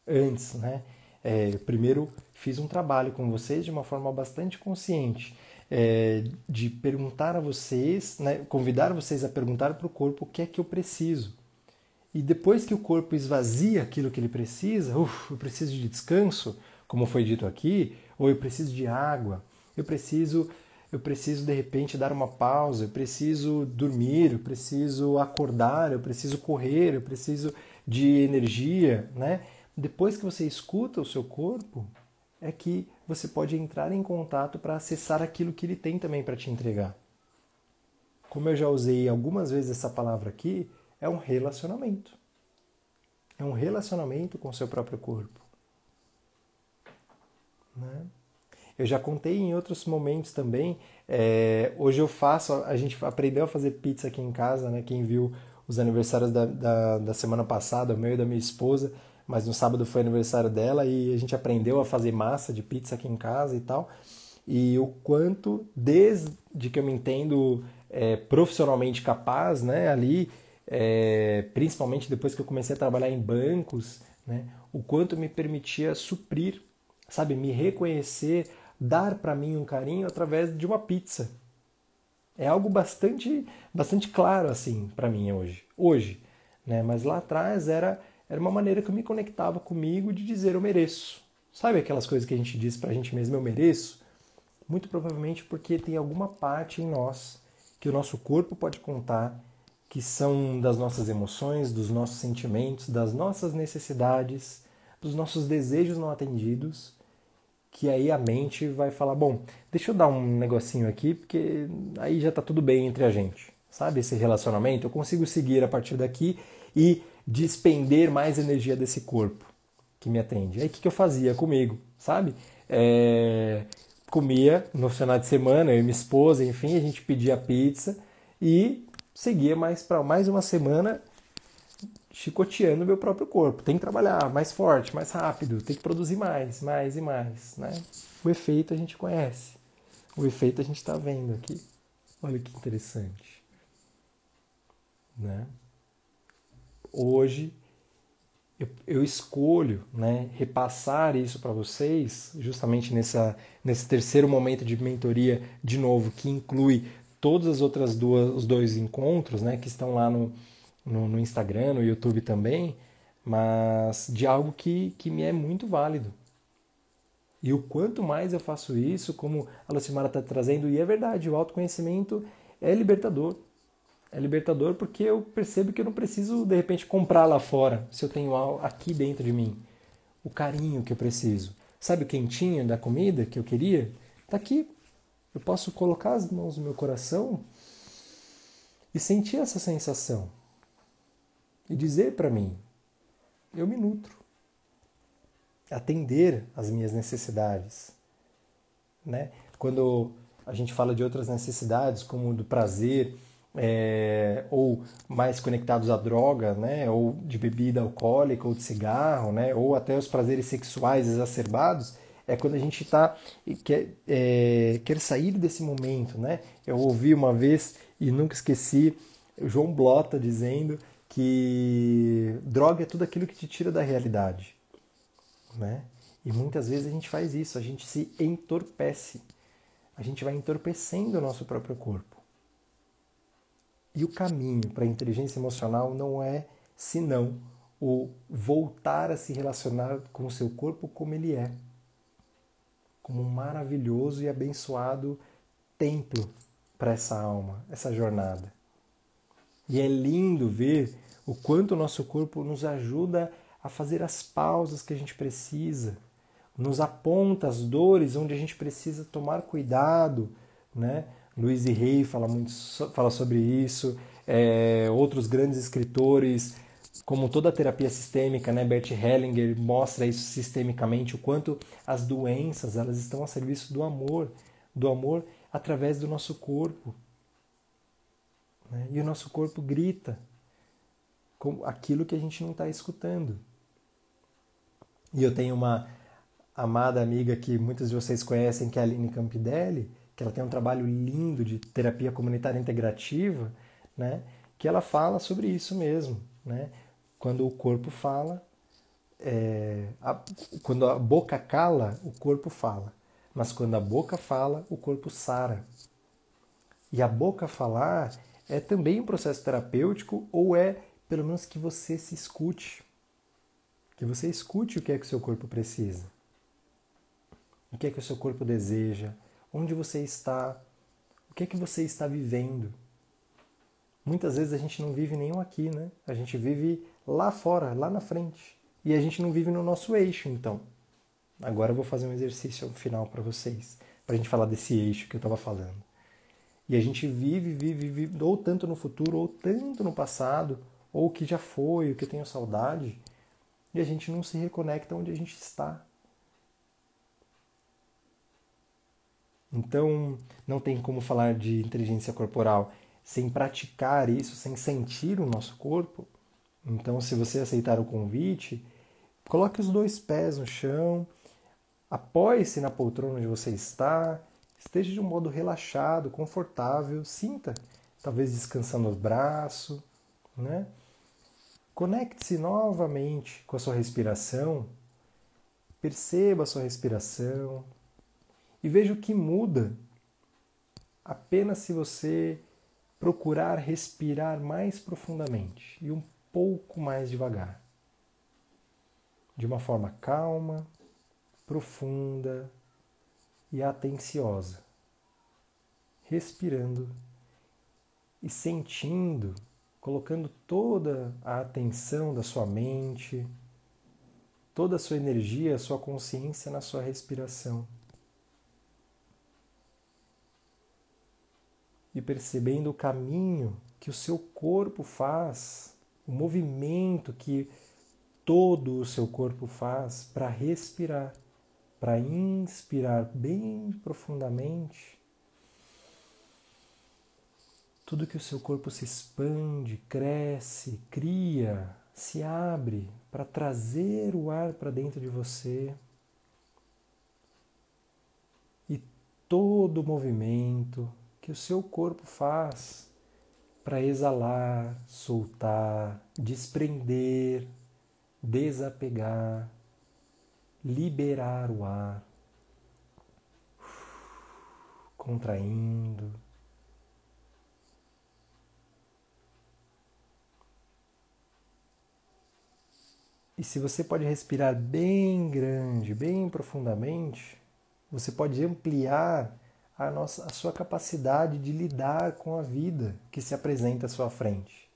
Antes, né? É, primeiro fiz um trabalho com vocês de uma forma bastante consciente, é, de perguntar a vocês, né, convidar vocês a perguntar para o corpo o que é que eu preciso. E depois que o corpo esvazia aquilo que ele precisa, uf, eu preciso de descanso, como foi dito aqui, ou eu preciso de água, eu preciso, eu preciso de repente dar uma pausa, eu preciso dormir, eu preciso acordar, eu preciso correr, eu preciso de energia, né? Depois que você escuta o seu corpo, é que você pode entrar em contato para acessar aquilo que ele tem também para te entregar. Como eu já usei algumas vezes essa palavra aqui, é um relacionamento. É um relacionamento com o seu próprio corpo. Né? Eu já contei em outros momentos também. É, hoje eu faço, a gente aprendeu a fazer pizza aqui em casa, né? Quem viu os aniversários da, da, da semana passada, o meu e da minha esposa, mas no sábado foi aniversário dela e a gente aprendeu a fazer massa de pizza aqui em casa e tal. E o quanto, desde que eu me entendo é, profissionalmente capaz, né, ali, é, principalmente depois que eu comecei a trabalhar em bancos, né, o quanto me permitia suprir, sabe, me reconhecer, dar para mim um carinho através de uma pizza. É algo bastante, bastante claro assim para mim hoje. Hoje, né? Mas lá atrás era era uma maneira que eu me conectava comigo de dizer eu mereço. Sabe aquelas coisas que a gente diz pra gente mesmo, eu mereço? Muito provavelmente porque tem alguma parte em nós que o nosso corpo pode contar, que são das nossas emoções, dos nossos sentimentos, das nossas necessidades, dos nossos desejos não atendidos, que aí a mente vai falar, bom, deixa eu dar um negocinho aqui, porque aí já tá tudo bem entre a gente. Sabe esse relacionamento? Eu consigo seguir a partir daqui e despender mais energia desse corpo que me atende. Aí o que, que eu fazia comigo, sabe? É, comia no final de semana, eu e minha esposa, enfim, a gente pedia pizza e seguia mais para mais uma semana chicoteando meu próprio corpo. Tem que trabalhar mais forte, mais rápido, tem que produzir mais, mais e mais, né? O efeito a gente conhece. O efeito a gente está vendo aqui. Olha que interessante, né? Hoje eu, eu escolho né, repassar isso para vocês, justamente nessa, nesse terceiro momento de mentoria, de novo, que inclui todas as outras duas, os dois encontros, né, que estão lá no, no, no Instagram, no YouTube também, mas de algo que, que me é muito válido. E o quanto mais eu faço isso, como a Lucimara está trazendo, e é verdade, o autoconhecimento é libertador. É libertador porque eu percebo que eu não preciso, de repente, comprar lá fora, se eu tenho aqui dentro de mim. O carinho que eu preciso. Sabe o quentinho da comida que eu queria? Está aqui. Eu posso colocar as mãos no meu coração e sentir essa sensação. E dizer para mim: eu me nutro. Atender às minhas necessidades. Né? Quando a gente fala de outras necessidades, como do prazer, é, ou mais conectados à droga, né, ou de bebida alcoólica, ou de cigarro, né, ou até os prazeres sexuais exacerbados, é quando a gente tá, quer, é, quer sair desse momento. Né? Eu ouvi uma vez, e nunca esqueci, João Blota dizendo que droga é tudo aquilo que te tira da realidade. Né? E muitas vezes a gente faz isso, a gente se entorpece. A gente vai entorpecendo o nosso próprio corpo. E o caminho para a inteligência emocional não é senão o voltar a se relacionar com o seu corpo como ele é. como um maravilhoso e abençoado templo para essa alma, essa jornada. E é lindo ver o quanto o nosso corpo nos ajuda a fazer as pausas que a gente precisa, nos aponta as dores onde a gente precisa tomar cuidado, né? Luiz e Rey fala muito fala sobre isso, é, outros grandes escritores, como toda a terapia sistêmica, né? Bert Hellinger mostra isso sistemicamente, o quanto as doenças elas estão a serviço do amor, do amor através do nosso corpo. Né? E o nosso corpo grita com aquilo que a gente não está escutando. E eu tenho uma amada amiga que muitos de vocês conhecem, que é a Aline Campidelli, que ela tem um trabalho lindo de terapia comunitária integrativa, né? que ela fala sobre isso mesmo. Né? Quando o corpo fala, é, a, quando a boca cala, o corpo fala. Mas quando a boca fala, o corpo sara. E a boca falar é também um processo terapêutico ou é pelo menos que você se escute. Que você escute o que é que o seu corpo precisa. O que é que o seu corpo deseja, onde você está, o que é que você está vivendo. Muitas vezes a gente não vive nenhum aqui, né? A gente vive lá fora, lá na frente. E a gente não vive no nosso eixo, então. Agora eu vou fazer um exercício final para vocês, para a gente falar desse eixo que eu estava falando. E a gente vive, vive, vive, ou tanto no futuro, ou tanto no passado, ou o que já foi, o que eu tenho saudade, e a gente não se reconecta onde a gente está. Então, não tem como falar de inteligência corporal sem praticar isso, sem sentir o nosso corpo. Então, se você aceitar o convite, coloque os dois pés no chão, apoie-se na poltrona onde você está, esteja de um modo relaxado, confortável, sinta, talvez descansando os braços, né? Conecte-se novamente com a sua respiração, perceba a sua respiração, e veja o que muda apenas se você procurar respirar mais profundamente e um pouco mais devagar. De uma forma calma, profunda e atenciosa. Respirando e sentindo, colocando toda a atenção da sua mente, toda a sua energia, a sua consciência na sua respiração. E percebendo o caminho que o seu corpo faz, o movimento que todo o seu corpo faz para respirar, para inspirar bem profundamente. Tudo que o seu corpo se expande, cresce, cria, se abre para trazer o ar para dentro de você. E todo o movimento, que o seu corpo faz para exalar, soltar, desprender, desapegar, liberar o ar, contraindo. E se você pode respirar bem grande, bem profundamente, você pode ampliar a, nossa, a sua capacidade de lidar com a vida que se apresenta à sua frente.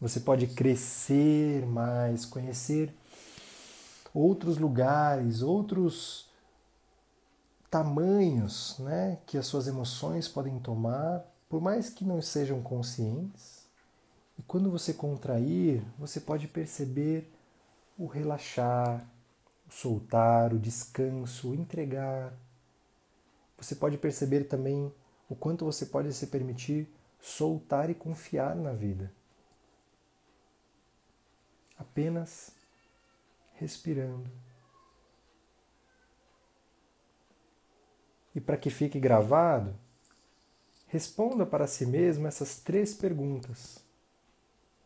Você pode crescer mais, conhecer outros lugares, outros tamanhos né, que as suas emoções podem tomar, por mais que não sejam conscientes. E quando você contrair, você pode perceber o relaxar, o soltar, o descanso, o entregar, você pode perceber também o quanto você pode se permitir soltar e confiar na vida. Apenas respirando. E para que fique gravado, responda para si mesmo essas três perguntas.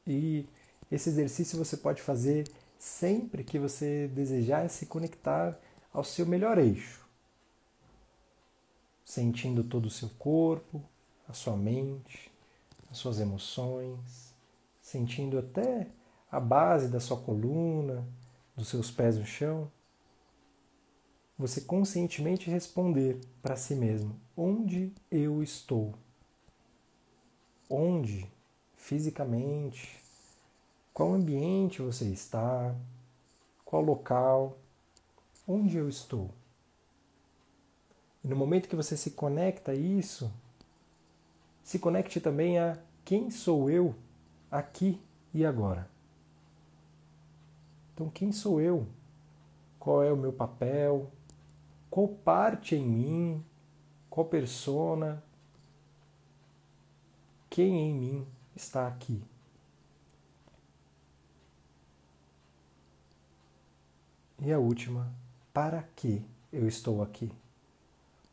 E esse exercício você pode fazer sempre que você desejar se conectar ao seu melhor eixo sentindo todo o seu corpo, a sua mente, as suas emoções, sentindo até a base da sua coluna, dos seus pés no chão. você conscientemente responder para si mesmo: onde eu estou? Onde? Fisicamente? Qual ambiente você está? Qual local? Onde eu estou? E no momento que você se conecta a isso, se conecte também a quem sou eu aqui e agora. Então, quem sou eu? Qual é o meu papel? Qual parte em mim? Qual persona? Quem em mim está aqui? E a última, para que eu estou aqui?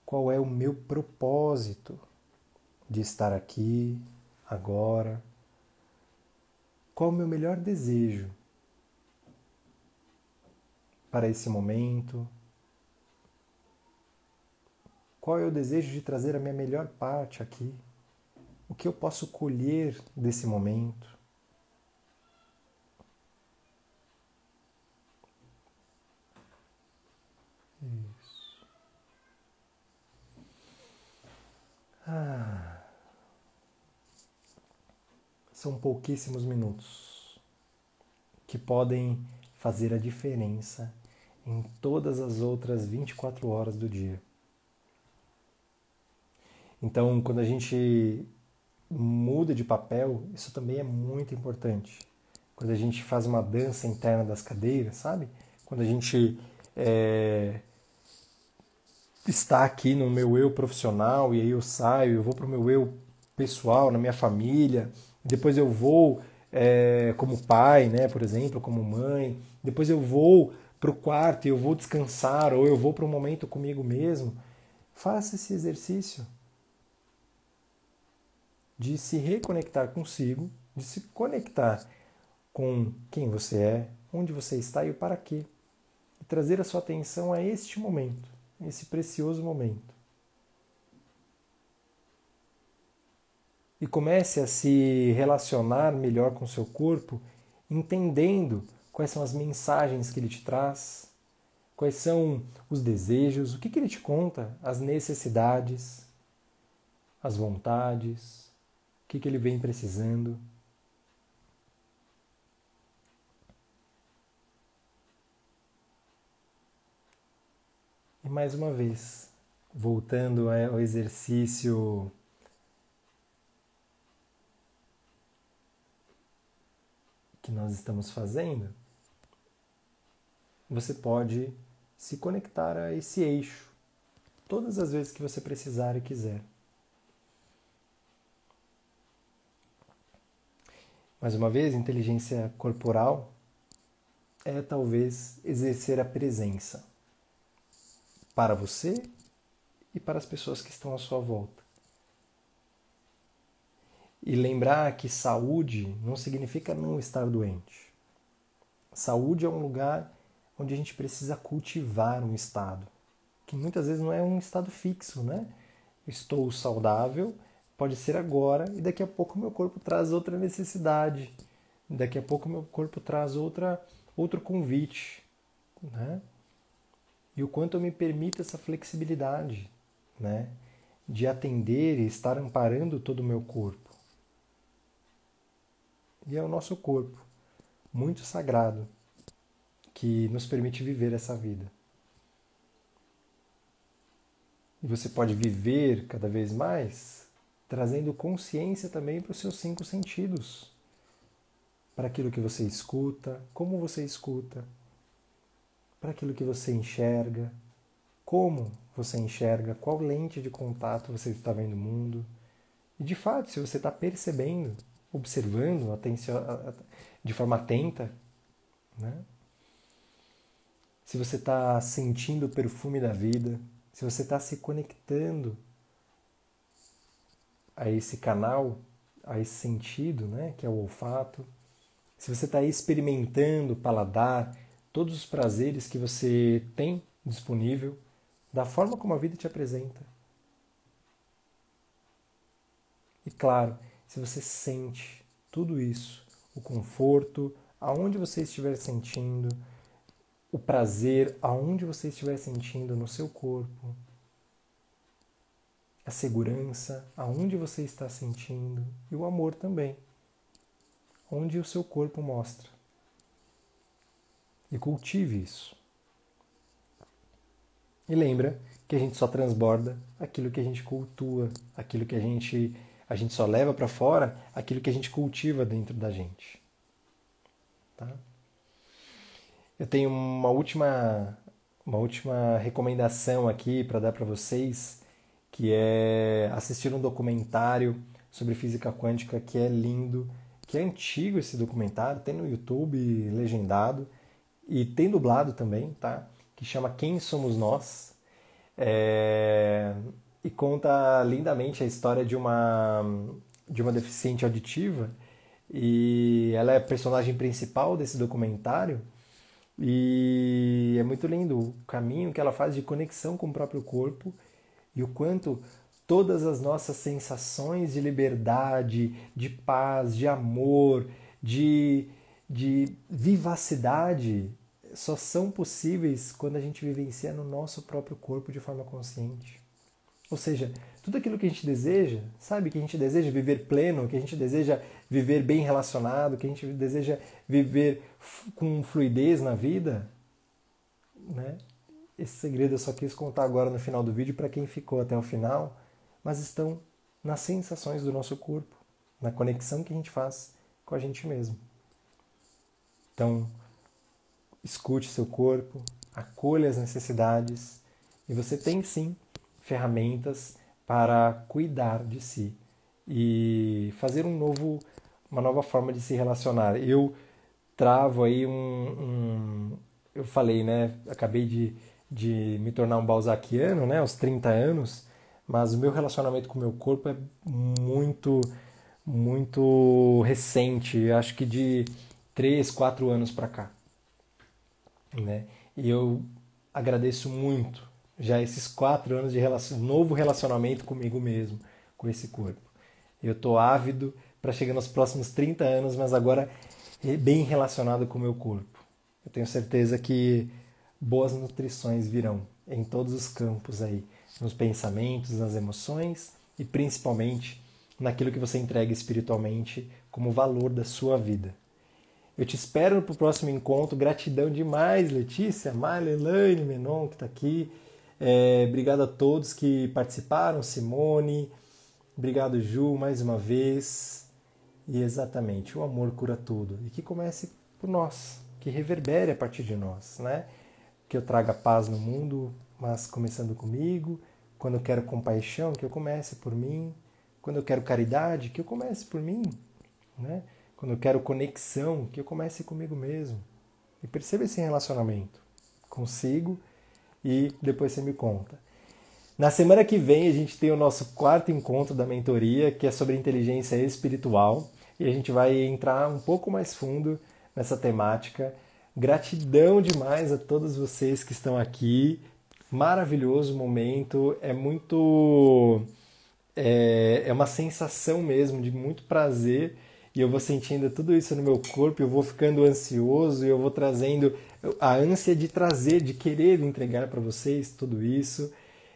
Qual é o meu propósito de estar aqui, agora? Qual o meu melhor desejo para esse momento? Qual é o desejo de trazer a minha melhor parte aqui? O que eu posso colher desse momento? Ah. São pouquíssimos minutos que podem fazer a diferença em todas as outras 24 horas do dia. Então, quando a gente muda de papel, isso também é muito importante. Quando a gente faz uma dança interna das cadeiras, sabe? Quando a gente é, está aqui no meu eu profissional e aí eu saio, eu vou para o meu eu pessoal, na minha família, depois eu vou é, como pai, né, por exemplo, como mãe, depois eu vou para o quarto e eu vou descansar, ou eu vou para um momento comigo mesmo, faça esse exercício de se reconectar consigo, de se conectar com quem você é, onde você está e o para quê. E trazer a sua atenção a este momento, esse precioso momento. E comece a se relacionar melhor com seu corpo, entendendo quais são as mensagens que ele te traz, quais são os desejos, o que, que ele te conta, as necessidades, as vontades, o que, que ele vem precisando. E mais uma vez, voltando ao exercício que nós estamos fazendo, você pode se conectar a esse eixo todas as vezes que você precisar e quiser. Mais uma vez, inteligência corporal é talvez exercer a presença para você e para as pessoas que estão à sua volta. E lembrar que saúde não significa não estar doente. Saúde é um lugar onde a gente precisa cultivar um estado, que muitas vezes não é um estado fixo, né? Estou saudável, pode ser agora e daqui a pouco meu corpo traz outra necessidade, daqui a pouco meu corpo traz outra outro convite, né? E o quanto eu me permito essa flexibilidade, né? De atender e estar amparando todo o meu corpo. E é o nosso corpo, muito sagrado, que nos permite viver essa vida. E você pode viver cada vez mais trazendo consciência também para os seus cinco sentidos. Para aquilo que você escuta, como você escuta, para aquilo que você enxerga, como você enxerga, qual lente de contato você está vendo o mundo. E de fato, se você está percebendo, observando de forma atenta, né? se você está sentindo o perfume da vida, se você está se conectando a esse canal, a esse sentido, né, que é o olfato, se você está experimentando o paladar, todos os prazeres que você tem disponível, da forma como a vida te apresenta. E claro, se você sente tudo isso, o conforto, aonde você estiver sentindo, o prazer aonde você estiver sentindo no seu corpo, a segurança aonde você está sentindo e o amor também, onde o seu corpo mostra. E cultive isso. E lembra que a gente só transborda aquilo que a gente cultua, aquilo que a gente a gente só leva para fora aquilo que a gente cultiva dentro da gente. Tá? Eu tenho uma última uma última recomendação aqui para dar para vocês, que é assistir um documentário sobre física quântica que é lindo, que é antigo esse documentário, tem no YouTube legendado e tem dublado também, tá? Que chama Quem Somos Nós. É... E conta lindamente a história de uma, de uma deficiente auditiva. E ela é a personagem principal desse documentário. E é muito lindo o caminho que ela faz de conexão com o próprio corpo e o quanto todas as nossas sensações de liberdade, de paz, de amor, de, de vivacidade só são possíveis quando a gente vivencia no nosso próprio corpo de forma consciente. Ou seja, tudo aquilo que a gente deseja, sabe? Que a gente deseja viver pleno, que a gente deseja viver bem relacionado, que a gente deseja viver com fluidez na vida, né? Esse segredo eu só quis contar agora no final do vídeo para quem ficou até o final, mas estão nas sensações do nosso corpo, na conexão que a gente faz com a gente mesmo. Então, escute seu corpo, acolha as necessidades e você tem sim ferramentas para cuidar de si e fazer um novo, uma nova forma de se relacionar. Eu travo aí um, um eu falei, né? Acabei de, de me tornar um balzaquiano, né? Aos 30 anos, mas o meu relacionamento com o meu corpo é muito, muito recente. Acho que de 3, 4 anos para cá, né? E eu agradeço muito já esses quatro anos de relacion... novo relacionamento comigo mesmo, com esse corpo. Eu estou ávido para chegar nos próximos 30 anos, mas agora bem relacionado com o meu corpo. Eu tenho certeza que boas nutrições virão em todos os campos aí, nos pensamentos, nas emoções e principalmente naquilo que você entrega espiritualmente como valor da sua vida. Eu te espero para o próximo encontro. Gratidão demais, Letícia, Marla, Elaine, Menon, que está aqui. É, obrigado a todos que participaram, Simone. Obrigado, Ju, mais uma vez. E exatamente, o amor cura tudo. E que comece por nós, que reverbere a partir de nós, né? Que eu traga paz no mundo, mas começando comigo. Quando eu quero compaixão, que eu comece por mim. Quando eu quero caridade, que eu comece por mim, né? Quando eu quero conexão, que eu comece comigo mesmo. E perceba esse relacionamento consigo e depois você me conta. Na semana que vem a gente tem o nosso quarto encontro da mentoria, que é sobre inteligência espiritual, e a gente vai entrar um pouco mais fundo nessa temática. Gratidão demais a todos vocês que estão aqui. Maravilhoso momento, é muito é, é uma sensação mesmo de muito prazer e eu vou sentindo tudo isso no meu corpo, eu vou ficando ansioso, eu vou trazendo a ânsia de trazer, de querer entregar para vocês tudo isso,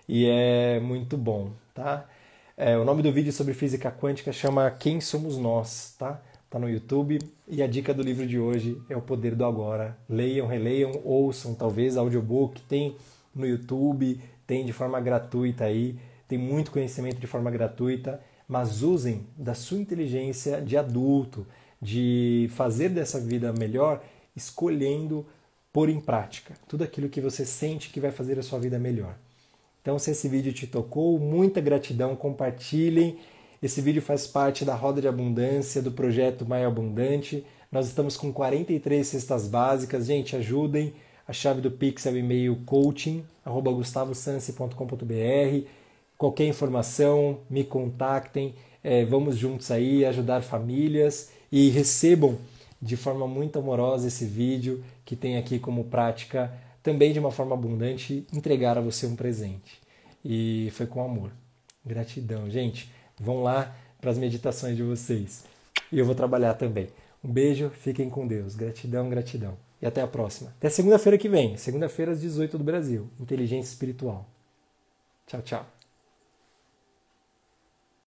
e é muito bom, tá? É, o nome do vídeo sobre física quântica chama Quem Somos Nós, tá? Tá no YouTube. E a dica do livro de hoje é O Poder do Agora. Leiam, releiam, ouçam, talvez audiobook, tem no YouTube, tem de forma gratuita aí, tem muito conhecimento de forma gratuita mas usem da sua inteligência de adulto, de fazer dessa vida melhor, escolhendo pôr em prática tudo aquilo que você sente que vai fazer a sua vida melhor. Então, se esse vídeo te tocou, muita gratidão, compartilhem. Esse vídeo faz parte da Roda de Abundância do projeto Mais Abundante. Nós estamos com 43 cestas básicas. Gente, ajudem. A chave do Pix é o e-mail coaching@gustavosansi.com.br. Qualquer informação, me contactem. É, vamos juntos aí ajudar famílias e recebam de forma muito amorosa esse vídeo que tem aqui como prática também de uma forma abundante entregar a você um presente. E foi com amor. Gratidão, gente. Vão lá para as meditações de vocês. E eu vou trabalhar também. Um beijo, fiquem com Deus. Gratidão, gratidão. e até a próxima. Até segunda-feira que vem, segunda-feira às 18 do Brasil. Inteligência espiritual. Tchau, tchau.